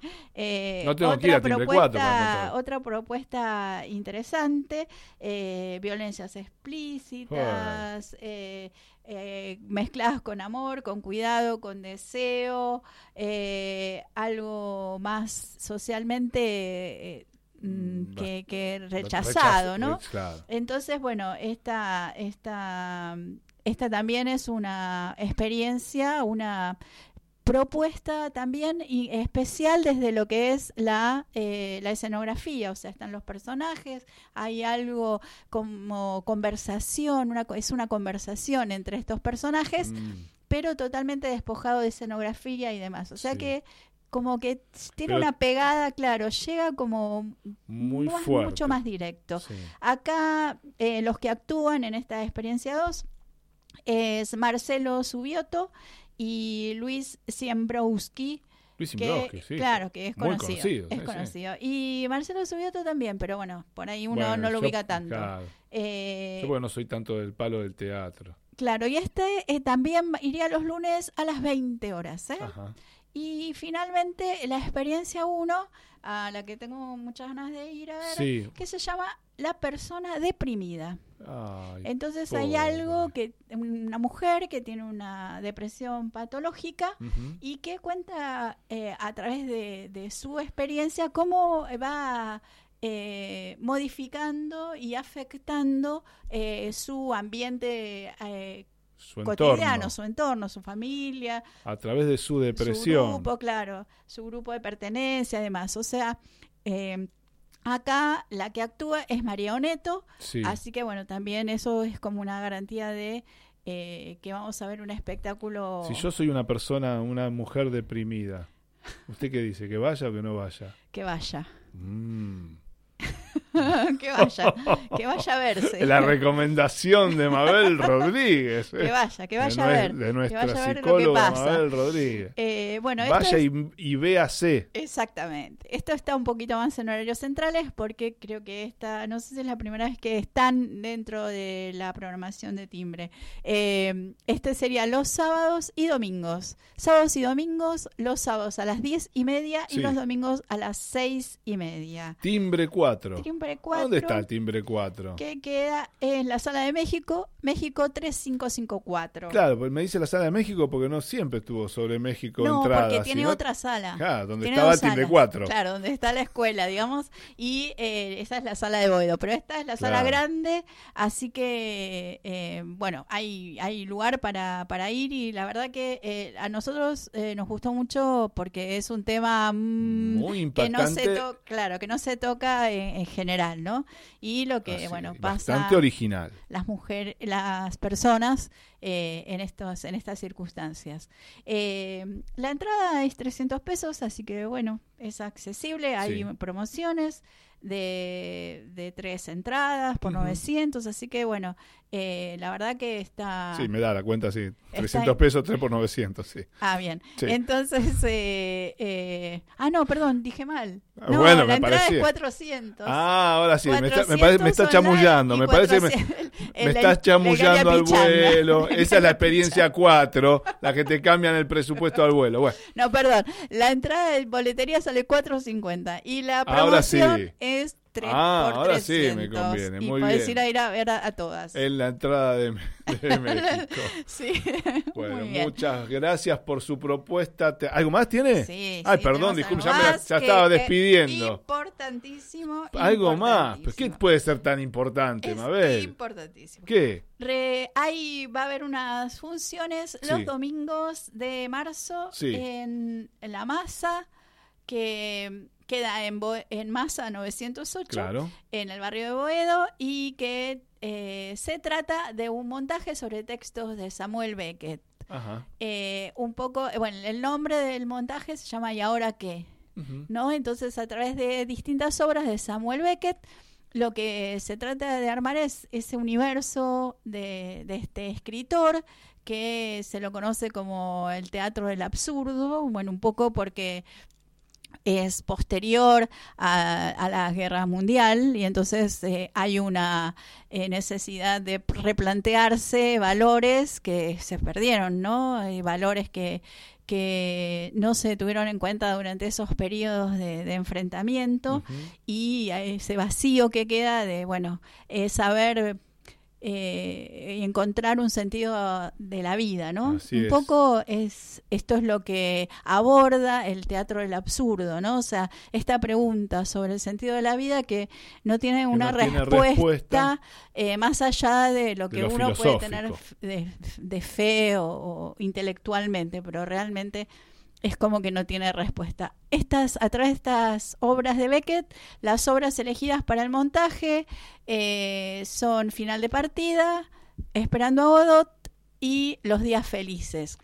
otra, propuesta, otra propuesta interesante, violencias explícitas, eh, mezcladas con amor, con cuidado, con deseo, eh, algo más socialmente eh, mm, que, rechazado, ¿no? Entonces, bueno, esta, esta, esta también es una experiencia, una propuesta también y especial desde lo que es la, eh, la escenografía, o sea, están los personajes, hay algo como conversación, una, es una conversación entre estos personajes, mm. pero totalmente despojado de escenografía y demás. O sea que como que tiene una pegada, claro, llega como muy mucho más directo. Acá eh, los que actúan en esta experiencia 2 es Marcelo Subioto, y Luis Siembrowski. Luis Siembrowski, sí. Claro, que es conocido. es conocido. Y Marcelo Subioto también, pero bueno, por ahí uno no lo ubica tanto. Eh, yo bueno, no soy tanto del palo del teatro. Claro, y este eh, también iría los lunes a las 20 horas. ¿eh? Y finalmente la experiencia 1, a la que tengo muchas ganas de ir a ver, que se llama La persona deprimida. Entonces hay algo que una mujer que tiene una depresión patológica y que cuenta eh, a través de, su experiencia cómo va eh, modificando y afectando eh, su ambiente eh, su cotidiano, entorno, su entorno, su familia, a través de su depresión. su grupo, claro, su grupo de pertenencia, además. O sea, eh, acá la que actúa es María Oneto, Sí. así que bueno, también eso es como una garantía de eh, que vamos a ver un espectáculo Si yo soy una persona, una mujer deprimida, ¿usted qué dice? ¿Que vaya o que no vaya? que vaya. Mm. que vaya, que vaya a verse. La recomendación de Mabel Rodríguez. que eh, vaya, que vaya a ver. De que nuestra vaya a ver lo que pasa. Mabel Rodríguez. Eh, bueno, Vaya es- y, y véase. Exactamente. Esto está un poquito más en horarios centrales porque creo que esta, no sé si es la primera vez que están dentro de la programación de timbre. Eh, este sería los sábados y domingos. Sábados y domingos, los sábados a las diez y media y los domingos a las seis y media. Timbre 4. Timbre 4. ¿Dónde está el timbre 4? Que queda en la sala de México, México 3554. Claro, pues me dice la sala de México porque no siempre estuvo sobre México No, entrada. porque tiene sino- otra sala. Claro, donde Tiene estaba el timbre salas. 4. Claro, donde está la escuela, digamos. Y eh, esa es la sala de Boedo. Pero esta es la sala grande. Así que, eh, bueno, hay, hay lugar para, para ir. Y la verdad que eh, a nosotros nos gustó mucho porque es un tema mm, Muy que no se impactante. claro, que no se toca en, en general, ¿no? Y lo que, Así, bueno, pasa Bastante original. las mujeres, las personas eh, en estos, en estas circunstancias. Eh, la entrada es 300 pesos, así que bueno, es accesible. Hay Sí. promociones de, de tres entradas por Ujú. 900, así que bueno, eh, la verdad que está. Sí, me da la cuenta, sí. Está 300 ahí. pesos, 3 por 900, sí. Ah, bien. Sí. Entonces, eh, eh, ah, no, perdón, dije mal. Ah, No, bueno, la me entrada parecía. es 400. Ah, ahora sí, me está, me 400 parece- me está chamullando, me parece que me, 400 me estás chamullando la al vuelo. Esa es la experiencia 4, la que te cambian el presupuesto al vuelo. Bueno, No, perdón. La entrada de boletería sale 4.50 y la promoción sí. es 3 Ah, por ahora sí 300. me conviene, Y muy podés bien. ir a ir a ver a, a todas. en la entrada de, de México. Sí. Bueno, Muy bien. muchas gracias por su propuesta. ¿Algo más tiene? Sí, Ay, sí, perdón, disculpe, ya, me ya estaba es despidiendo. Importantísimo. Algo más. ¿Pero ¿Qué puede ser tan importante, Es Mabel? importantísimo. ¿Qué? Re- ahí va a haber unas funciones los Sí. domingos de marzo Sí. en, en La Masa, que queda en, Bo- en Masa 908, Claro. en el barrio de Boedo, y que eh, se trata de un montaje sobre textos de Samuel Beckett. Ajá. Eh, un poco, bueno, el nombre del montaje se llama ¿Y ahora qué? ¿no? Entonces, a través de distintas obras de Samuel Beckett, lo que se trata de armar es ese universo de, de este escritor que se lo conoce como el teatro del absurdo, bueno, un poco porque es posterior a, a la guerra mundial y entonces eh, hay una eh, necesidad de replantearse valores que se perdieron, ¿no? Hay valores que, que no se tuvieron en cuenta durante esos periodos de, de enfrentamiento y a ese vacío que queda de, bueno, eh, saber eh, y encontrar un sentido de la vida, ¿no? Así un es. poco es esto es lo que aborda el teatro del absurdo, ¿no? O sea, esta pregunta sobre el sentido de la vida que no tiene una no tiene respuesta, eh, más allá de lo De que lo uno puede tener de, de fe o, o intelectualmente, pero realmente es como que no tiene respuesta. Estas, a través de estas obras de Beckett, las obras elegidas para el montaje eh, son Final de Partida, Esperando a Godot y Los Días Felices.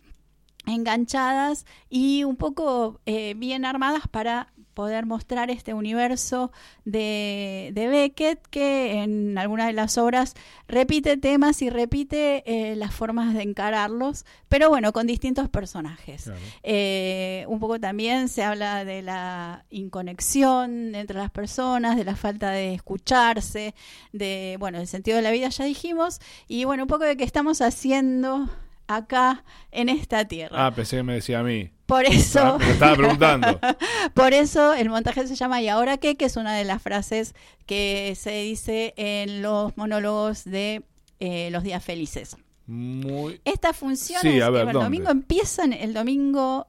Enganchadas y un poco eh, bien armadas para poder mostrar este universo de, de Beckett que en algunas de las obras repite temas y repite eh, las formas de encararlos, pero bueno, con distintos personajes. Claro. Eh, un poco también se habla de la inconexión entre las personas, de la falta de escucharse, de, bueno, el sentido de la vida ya dijimos, y bueno, un poco de qué estamos haciendo acá en esta tierra. Ah, pensé que me decía a mí. Por eso, Ah, me estaba preguntando. por eso el montaje se llama ¿Y ahora qué? que es una de las frases que se dice en los monólogos de eh, Los Días Felices. Muy. Estas funciones Sí, a ver, el ¿dónde? domingo empiezan el domingo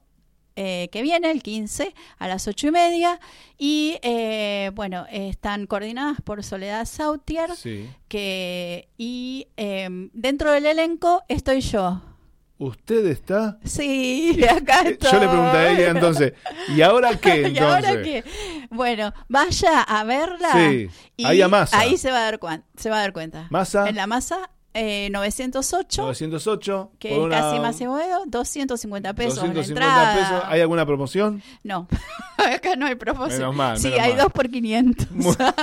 eh, que viene, el 15, a las 8 y media. Y eh, bueno, están coordinadas por Soledad Sautier. Que, y em, dentro del elenco estoy yo. ¿Usted está? Sí, acá estoy. Yo le pregunté a ella entonces, ¿y ahora qué entonces? ¿Y ahora qué? Bueno, vaya a verla. Sí, y ahí a masa. Ahí se va a dar, se va a dar cuenta. ¿Masa? En la masa eh, 908. 908. Que es casi más cebollado, 250 pesos 250 pesos. ¿Hay alguna promoción? No, acá no hay promoción. Menos mal. Sí, hay 2 por 500.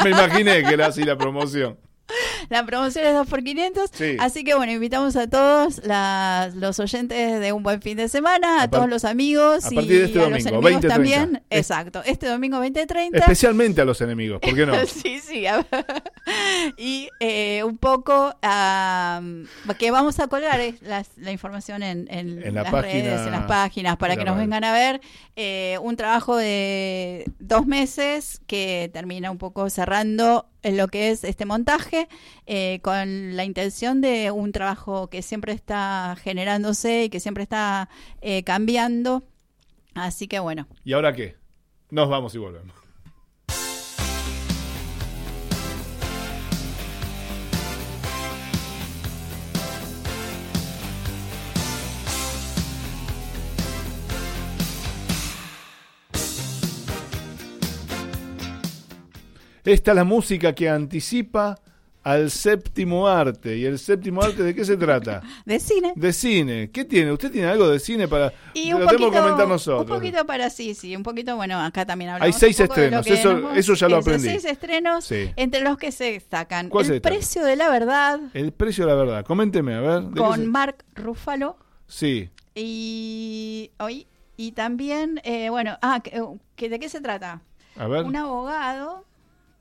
Me imaginé que era así la promoción. La promoción es 2 por 500 Así que bueno, invitamos a todos los oyentes de un buen fin de semana, a, todos los amigos a partir de este domingo, los enemigos también. Exacto, este domingo 2030. Especialmente a los enemigos, ¿por qué no? sí, sí. y eh, un poco que vamos a colgar eh, la, información en, las redes, en las páginas, para que nos vengan a ver. Eh, un trabajo de dos meses que termina un poco cerrando lo que es este montaje, eh, con la intención de un trabajo que siempre está generándose y que siempre está eh, cambiando. Así que bueno. ¿Y ahora qué? Nos vamos y volvemos. Esta es la música que anticipa al séptimo arte. ¿Y el séptimo arte de qué se trata? De cine. De cine. ¿Qué tiene? ¿Usted tiene algo de cine para.? Y un lo poquito, que comentar nosotros. Un poquito para sí, sí. Un poquito, bueno, acá también hablamos. Hay seis estrenos, eso, eso ya lo aprendí. Seis estrenos, entre los que se destacan. el precio de la verdad. El precio de la verdad. Coménteme, a ver. Con Mark Ruffalo. Sí. Y. Hoy. Y también, eh, bueno, ah, ¿de qué se trata? A ver. Un abogado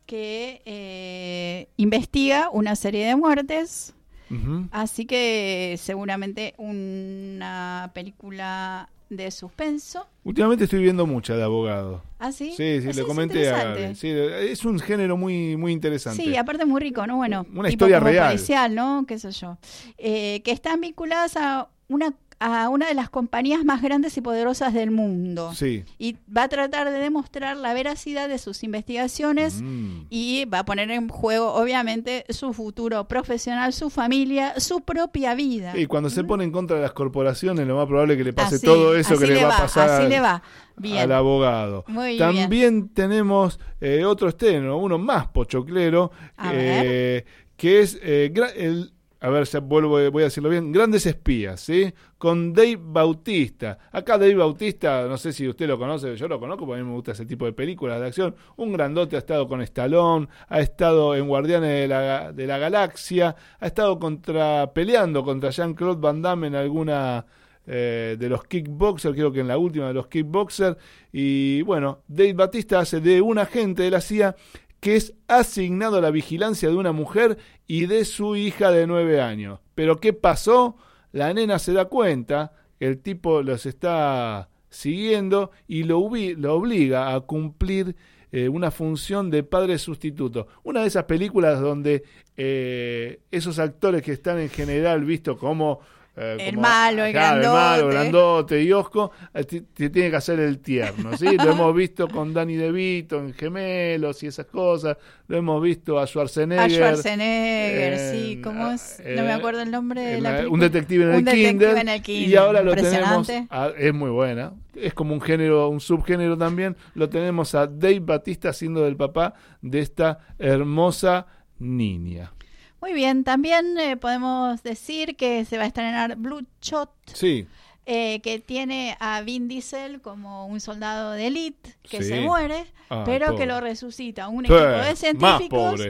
que eh, investiga una serie de muertes. Así que seguramente una película de suspenso. Últimamente estoy viendo mucha de abogado. ¿Ah, sí? Sí, sí, le comenté a sí, Es un género muy, muy interesante. Sí, aparte muy rico, ¿no? Bueno, una historia real. Policial, ¿no? ¿Qué sé yo? Eh, que están vinculadas a una a una de las compañías más grandes y poderosas del mundo. Sí. Y va a tratar de demostrar la veracidad de sus investigaciones mm. y va a poner en juego, obviamente, su futuro profesional, su familia, su propia vida. Y cuando se pone en contra de las corporaciones, lo más probable es que le pase todo eso que le, va, a pasar así le va. al abogado. También tenemos eh, otro estreno, uno más pochoclero, eh, que es eh, el a ver, si vuelvo, voy a decirlo bien, Grandes Espías, ¿sí? Con Dave Bautista. Acá Dave Bautista, no sé si usted lo conoce, yo lo conozco, porque a mí me gusta ese tipo de películas de acción. Un grandote ha estado con Stallone, ha estado en Guardianes de la, de la Galaxia, ha estado contra peleando contra Jean-Claude Van Damme en alguna eh, de los kickboxers, creo que en la última de los kickboxers. Y bueno, Dave Bautista hace de un agente de la CIA que es asignado a la vigilancia de una mujer y de su hija de nueve años. Pero ¿qué pasó? La nena se da cuenta, el tipo los está siguiendo y lo, obliga a cumplir eh, una función de padre sustituto. Una de esas películas donde eh, esos actores que están en general vistos como eh, el malo, el grandote. El malo, grandote y Osco, eh, te, tiene que hacer el tierno, ¿sí? Lo hemos visto con Danny DeVito en Gemelos y esas cosas. Lo hemos visto a Schwarzenegger. A Schwarzenegger, sí. ¿Cómo es? No me acuerdo el nombre de la, Un detective en, el, kinder, Y ahora lo tenemos... es muy buena. Es como un género, un subgénero también. Lo tenemos a Dave Batista siendo el papá de esta hermosa niña. Muy bien, también eh, podemos decir que se va a estrenar Blue Shot. Sí. Eh, que tiene a Vin Diesel como un soldado de élite que se muere, pero que lo resucita un equipo de científicos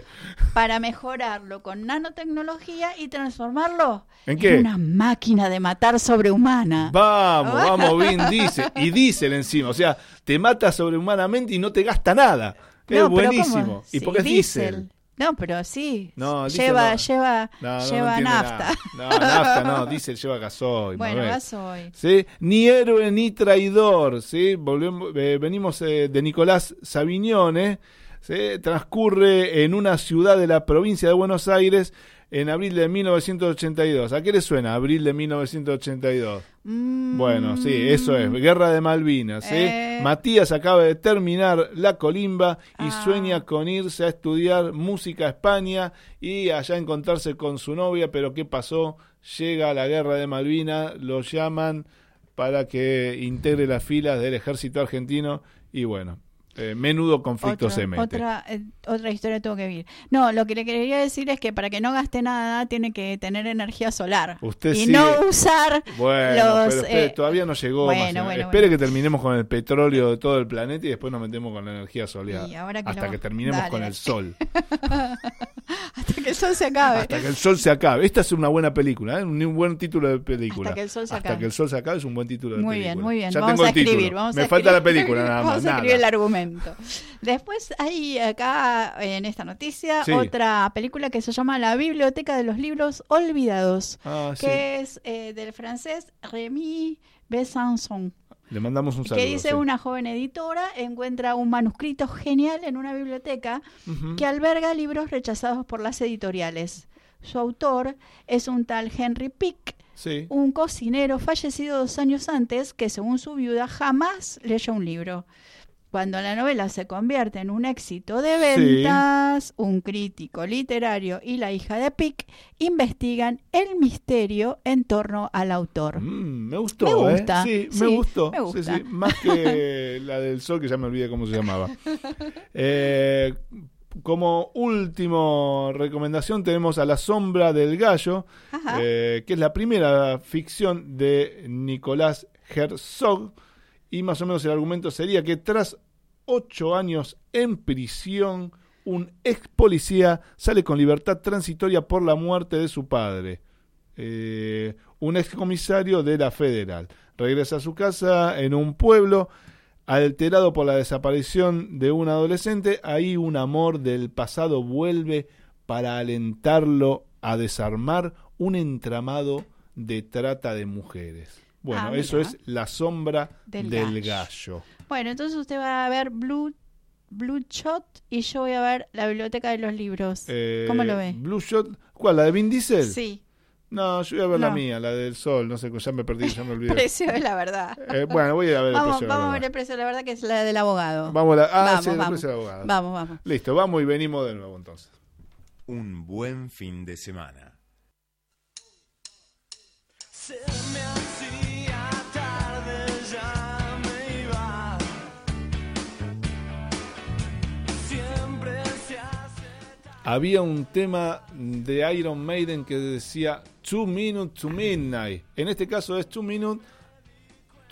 para mejorarlo con nanotecnología y transformarlo ¿En, una máquina de matar sobrehumana. Vamos, vamos, Vin Diesel. Y Diesel encima, o sea, te mata sobrehumanamente y no te gasta nada. Es buenísimo. ¿Y porque es Diesel? No, pero sí. lleva, lleva, lleva nafta. No, nafta no, diésel lleva gasoil. Bueno, gasoil. ¿Sí? Ni héroe ni traidor, ¿sí? Volvemos, eh, venimos eh, de Nicolás Savignone, ¿sí? Transcurre en una ciudad de la provincia de Buenos Aires en abril de 1982. ¿A qué le suena abril de 1982? Mm. Bueno, sí, eso es, Guerra de Malvinas. Eh. Matías acaba de terminar la colimba y Ah. sueña con irse a estudiar música a España y allá encontrarse con su novia, pero ¿qué pasó? Llega la Guerra de Malvinas, lo llaman para que integre las filas del ejército argentino y bueno, eh, menudo conflicto Otro- se mete. Otra, eh, otra historia tuvo que vivir. No, lo que le quería decir es que para que no gaste nada tiene que tener energía solar. Usted y sigue- no usar Bueno, los... pero eh, todavía no llegó. bueno, más menos. bueno, Espere que terminemos con el petróleo de todo el planeta y después nos metemos con la energía solar. Y hasta lo- que terminemos dale, con el sol. hasta que el sol se acabe. hasta que el sol se acabe. Esta es una buena película, ¿eh? un, un buen título de película. Hasta que el sol se Hasta acabe. que el sol se acabe es un buen título de Muy película. bien, muy bien. Ya vamos tengo a el escribir. Vamos Me a falta la escribir. película nada más. Vamos a nada. escribir el argumento. Después hay acá en esta noticia Sí. otra película que se llama La Biblioteca de los Libros Olvidados, Ah, sí. que es eh, del francés Rémi Besançon. Le mandamos un saludo. que dice sí. una joven editora encuentra un manuscrito genial en una biblioteca que alberga libros rechazados por las editoriales. Su autor es un tal Henry Pick, Sí. un cocinero fallecido dos años antes que, según su viuda, jamás leyó un libro. Cuando la novela se convierte en un éxito de Sí. ventas, un crítico literario y la hija de Pick investigan el misterio en torno al autor. Mm, me gustó, Me ¿eh? gusta, Sí, sí, me gustó. me gusta. Sí, sí, Más que la del sol, que ya me olvidé cómo se llamaba. Eh, como último recomendación tenemos a La sombra del gallo, eh, que es la primera ficción de Nicolás Herzog. Y más o menos el argumento sería que tras ocho años en prisión, un ex policía sale con libertad transitoria por la muerte de su padre. Eh, un ex comisario de la Federal. Regresa a su casa en un pueblo alterado por la desaparición de un adolescente. Ahí un amor del pasado vuelve para alentarlo a desarmar un entramado de trata de mujeres. Bueno, Ah, eso es la sombra Del del, gallo. gallo. Bueno, entonces usted va a ver Blue, Blue Shot y yo voy a ver la biblioteca de los libros. Eh, ¿Cómo lo ve? Blue Shot, ¿cuál? ¿La de Vin Diesel? Sí, No, yo voy a ver la mía, la del sol, no sé, ya me perdí, ya me olvidé. precio de la verdad. Eh, bueno, voy a ir a ver el Vamos, precio de la vamos a ver el precio de la verdad que es la del abogado. Vamos a la, ah, Vamos, sí, el vamos. precio de la abogada. Vamos, vamos. Listo, vamos y venimos de nuevo entonces. Un buen fin de semana. Se me Había un tema de Iron Maiden que decía Two Minutes to Midnight. En este caso es Two Minutes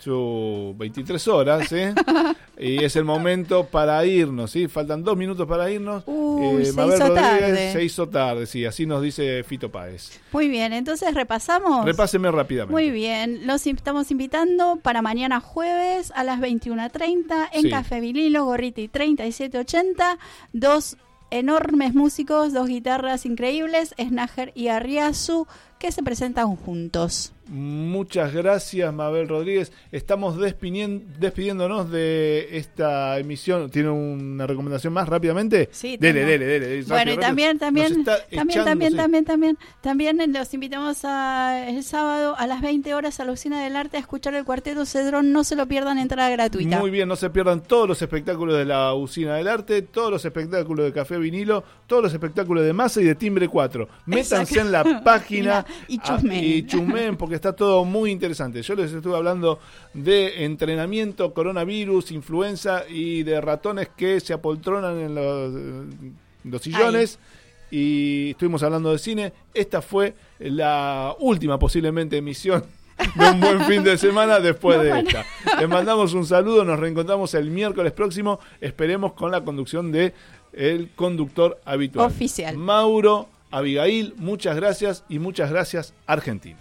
to 23 horas, ¿sí? y es el momento para irnos, ¿sí? Faltan dos minutos para irnos. Eh, Uy, se Mabel hizo Rodríguez, tarde. Se hizo tarde, sí, así nos dice Fito Páez. Muy bien, entonces repasamos. Repáseme rápidamente. Muy bien, los estamos invitando para mañana jueves a las 21.30 en Sí. Café Vinilo, Gorriti 3780. Dos enormes músicos, dos guitarras increíbles, Snager y Arriazu, que se presentan juntos. Muchas gracias, Mabel Rodríguez. Estamos despidiéndonos de esta emisión. ¿Tiene una recomendación más rápidamente? Sí, dele, tengo. dele, dele, dele, Bueno, y también, también, también, echando, también, sí. también, también, también los invitamos a, el sábado a las 20 horas a la Usina del Arte a escuchar el Cuarteto Cedrón. No se lo pierdan, entrada gratuita. Muy bien, no se pierdan todos los espectáculos de la Usina del Arte, todos los espectáculos de Café Vinilo, todos los espectáculos de Masa y de Timbre 4. Métanse en la página Y ah, chusmen. y chusmen, porque está todo muy interesante. Yo les estuve hablando de entrenamiento, coronavirus, influenza y de ratones que se apoltronan en los, eh, los sillones. Y estuvimos hablando de cine. Esta fue la última posiblemente emisión de un buen fin de semana después No, de esta. Les mandamos un saludo, nos reencontramos el miércoles próximo, esperemos con la conducción de el conductor habitual. Oficial. Mauro, Abigail, muchas gracias y muchas gracias Argentina.